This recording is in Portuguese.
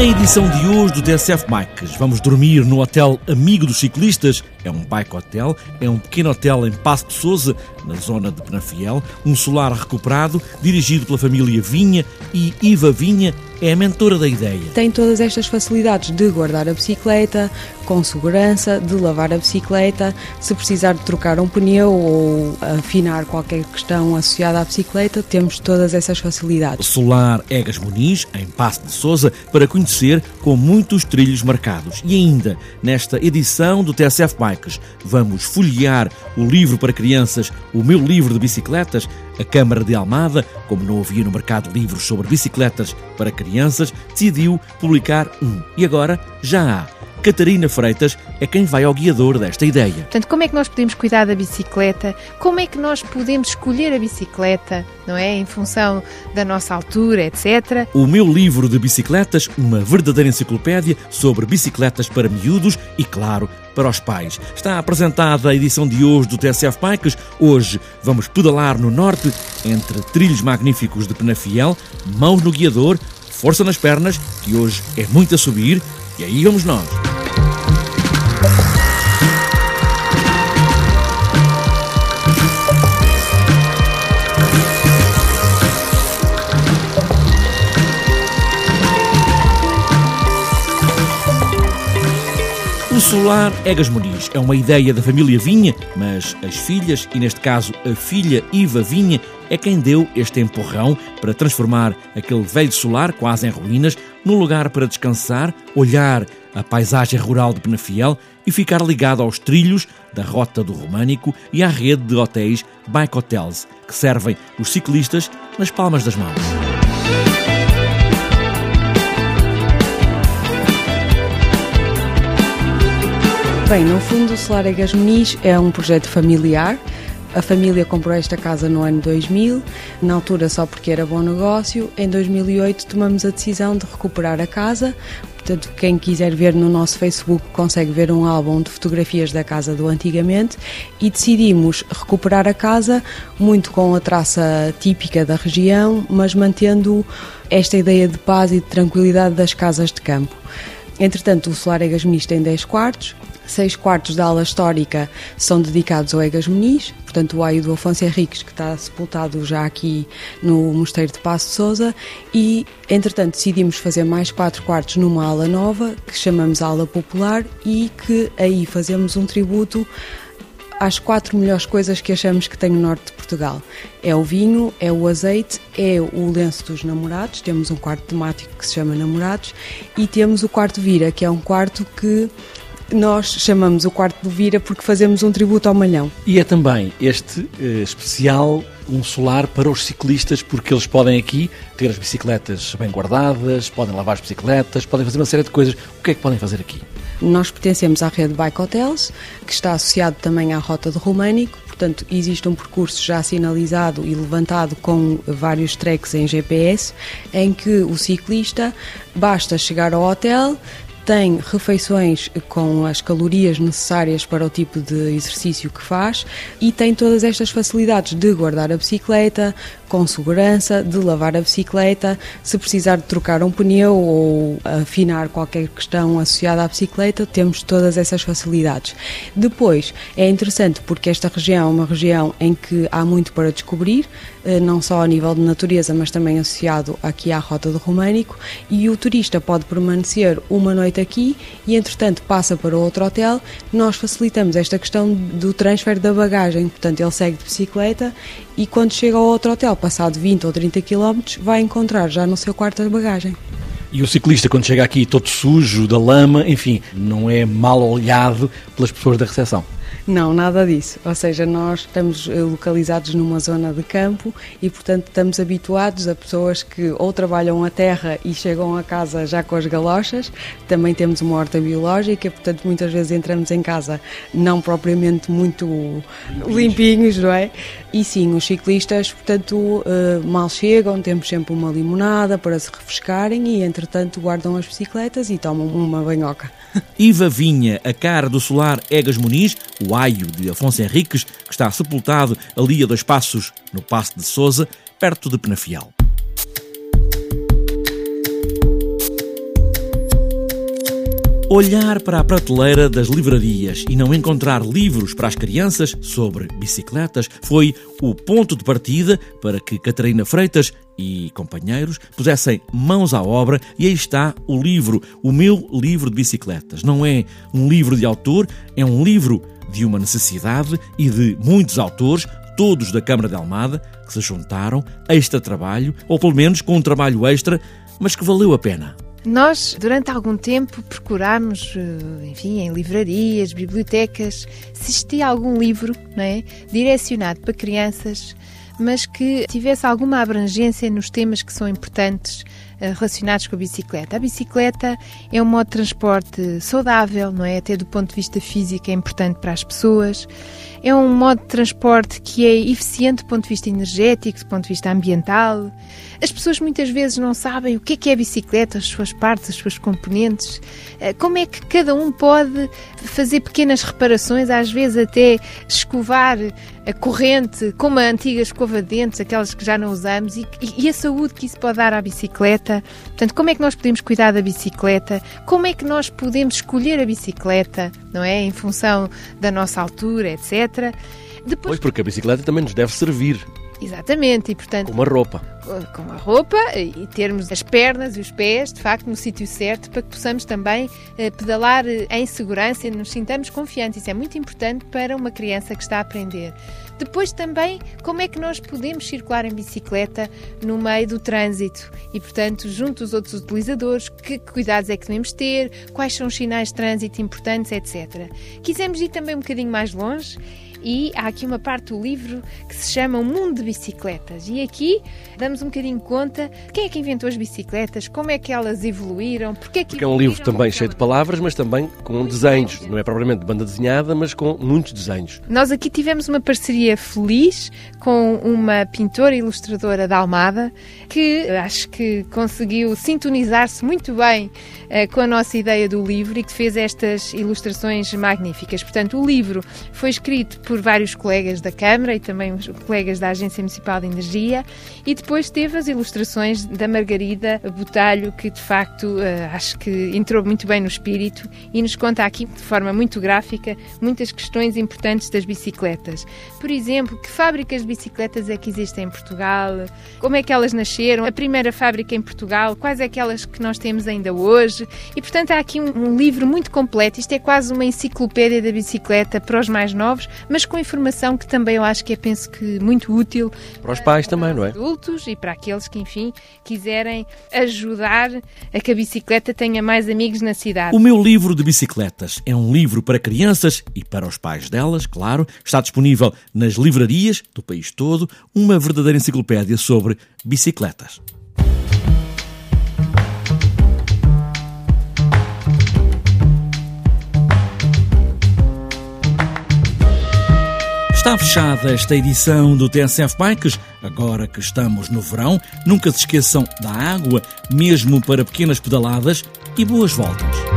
Na edição de hoje do DSF Bikes, vamos dormir no Hotel Amigo dos Ciclistas. É um bike hotel, é um pequeno hotel em Passo de Souza, na zona de Penafiel, um solar recuperado, dirigido pela família Vinha e Iva Vinha é a mentora da ideia. Tem todas estas facilidades de guardar a bicicleta, com segurança, de lavar a bicicleta, se precisar de trocar um pneu ou afinar qualquer questão associada à bicicleta, temos todas essas facilidades. Solar Egas Muniz, em Passo de Souza, para conhecer com muitos trilhos marcados. E ainda, nesta edição do TSF Bikes, vamos folhear o livro para crianças, o meu livro de bicicletas, a Câmara de Almada, como não havia no mercado livros sobre bicicletas para crianças, decidiu publicar um. E agora já há. Catarina Freitas é quem vai ao guiador desta ideia. Portanto, como é que nós podemos cuidar da bicicleta? Como é que nós podemos escolher a bicicleta, não é? Em função da nossa altura, etc. O meu livro de bicicletas, uma verdadeira enciclopédia sobre bicicletas para miúdos e, claro, para os pais. Está apresentada a edição de hoje do TSF Bikes. Hoje vamos pedalar no norte, entre trilhos magníficos de Penafiel, mãos no guiador, força nas pernas, que hoje é muito a subir, e aí vamos nós. Solar Egas Muniz é uma ideia da família Vinha, mas as filhas, e neste caso a filha Iva Vinha, é quem deu este empurrão para transformar aquele velho solar, quase em ruínas, num lugar para descansar, olhar a paisagem rural de Penafiel e ficar ligado aos trilhos da Rota do Românico e à rede de hotéis Bike Hotels, que servem os ciclistas nas palmas das mãos. Bem, no fundo, o Solar Egas Muniz é um projeto familiar. A família comprou esta casa no ano 2000, na altura só porque era bom negócio. Em 2008 tomamos a decisão de recuperar a casa. Portanto, quem quiser ver no nosso Facebook consegue ver um álbum de fotografias da casa do antigamente e decidimos recuperar a casa muito com a traça típica da região, mas mantendo esta ideia de paz e de tranquilidade das casas de campo. Entretanto, o Solar Egas Muniz tem 10 quartos, seis quartos da ala histórica são dedicados ao Egas Muniz, portanto o aio do Afonso Henriques, que está sepultado já aqui no Mosteiro de Passo de Souza, e entretanto decidimos fazer mais quatro quartos numa ala nova, que chamamos ala popular, e que aí fazemos um tributo às quatro melhores coisas que achamos que tem o norte de Portugal. É o vinho, é o azeite, é o lenço dos namorados, temos um quarto temático que se chama Namorados, e temos o quarto Vira, que é um quarto que nós chamamos o quarto do Vira porque fazemos um tributo ao Malhão. E é também este eh, especial um solar para os ciclistas, porque eles podem aqui ter as bicicletas bem guardadas, podem lavar as bicicletas, podem fazer uma série de coisas. O que é que podem fazer aqui? Nós pertencemos à rede Bike Hotels, que está associado também à Rota do Românico, portanto, existe um percurso já sinalizado e levantado com vários tracks em GPS, em que o ciclista basta chegar ao hotel, tem refeições com as calorias necessárias para o tipo de exercício que faz e tem todas estas facilidades de guardar a bicicleta com segurança, de lavar a bicicleta, se precisar de trocar um pneu ou afinar qualquer questão associada à bicicleta, temos todas essas facilidades. Depois, é interessante porque esta região é uma região em que há muito para descobrir, eh, não só a nível de natureza, mas também associado aqui à Rota do Românico, e o turista pode permanecer uma noite aqui e, entretanto, passa para outro hotel. Nós facilitamos esta questão do transfer da bagagem, portanto, ele segue de bicicleta e, quando chega ao outro hotel, passado 20 ou 30 km, vai encontrar já no seu quarto a bagagem. E o ciclista, quando chega aqui todo sujo, da lama, enfim, não é mal olhado pelas pessoas da recepção. Não, nada disso. Ou seja, nós estamos eh, localizados numa zona de campo e, portanto, estamos habituados a pessoas que ou trabalham a terra e chegam a casa já com as galochas. Também temos uma horta biológica, portanto, muitas vezes entramos em casa não propriamente muito limpinhos, não é? E sim, os ciclistas, portanto, eh, mal chegam, temos sempre uma limonada para se refrescarem e, entretanto, guardam as bicicletas e tomam uma banhoca. Iva Vinha, a cara do solar Egas Muniz, o aio de Afonso Henriques, que está sepultado ali a dois passos, no Passo de Souza, perto de Penafiel. Olhar para a prateleira das livrarias e não encontrar livros para as crianças sobre bicicletas foi o ponto de partida para que Catarina Freitas e companheiros pusessem mãos à obra e aí está o livro, o meu livro de bicicletas. Não é um livro de autor, é um livro de uma necessidade e de muitos autores, todos da Câmara de Almada, que se juntaram, extra trabalho, ou pelo menos com um trabalho extra, mas que valeu a pena. Nós, durante algum tempo, procurámos, eh, enfim, em livrarias, bibliotecas, se existia algum livro não é, direcionado para crianças, mas que tivesse alguma abrangência nos temas que são importantes relacionados com a bicicleta. A bicicleta é um modo de transporte saudável, não é? Até do ponto de vista físico é importante para as pessoas. É um modo de transporte que é eficiente do ponto de vista energético, do ponto de vista ambiental. As pessoas muitas vezes não sabem o que é que é a bicicleta, as suas partes, as suas componentes, eh, como é que cada um pode fazer pequenas reparações, às vezes até escovar a corrente, como a antiga escova de dentes, aquelas que já não usamos, e, e, a saúde que isso pode dar à bicicleta. Portanto, como é que nós podemos cuidar da bicicleta? Como é que nós podemos escolher a bicicleta, não é? Em função da nossa altura, etc. Depois... Pois, porque a bicicleta também nos deve servir. Exatamente, e portanto. Com uma roupa. Com a roupa e termos as pernas e os pés, de facto, no sítio certo para que possamos também eh, pedalar eh, em segurança e nos sintamos confiantes. Isso é muito importante para uma criança que está a aprender. Depois também, como é que nós podemos circular em bicicleta no meio do trânsito e, portanto, junto aos outros utilizadores, que cuidados é que devemos ter, quais são os sinais de trânsito importantes, etc. Quisemos ir também um bocadinho mais longe e há aqui uma parte do livro que se chama O Mundo de Bicicletas. E aqui damos um bocadinho conta quem é que inventou as bicicletas, como é que elas evoluíram, porque é que. Porque é um livro também cheio de palavras, mas também com desenhos. Não é propriamente de banda desenhada, mas com muitos desenhos. Nós aqui tivemos uma parceria feliz com uma pintora e ilustradora da Almada que acho que conseguiu sintonizar-se muito bem uh, com a nossa ideia do livro e que fez estas ilustrações magníficas. Portanto, o livro foi escrito por vários colegas da Câmara e também colegas da Agência Municipal de Energia e depois teve as ilustrações da Margarida Botalho, que de facto uh, acho que entrou muito bem no espírito e nos conta aqui de forma muito gráfica muitas questões importantes das bicicletas. Por exemplo, que fábricas de bicicletas é que existem em Portugal? Como é que elas nasceram? A primeira fábrica em Portugal? Quais é aquelas que nós temos ainda hoje? E portanto há aqui um, um livro muito completo. Isto é quase uma enciclopédia da bicicleta para os mais novos, mas mas com informação que também eu acho que é, penso que, muito útil. Para os pais também, não é? adultos e para aqueles que, enfim, quiserem ajudar a que a bicicleta tenha mais amigos na cidade. O meu livro de bicicletas é um livro para crianças e para os pais delas, claro. Está disponível nas livrarias do país todo, uma verdadeira enciclopédia sobre bicicletas. Está fechada esta edição do TSF Bikes. Agora que estamos no verão, nunca se esqueçam da água, mesmo para pequenas pedaladas, e boas voltas.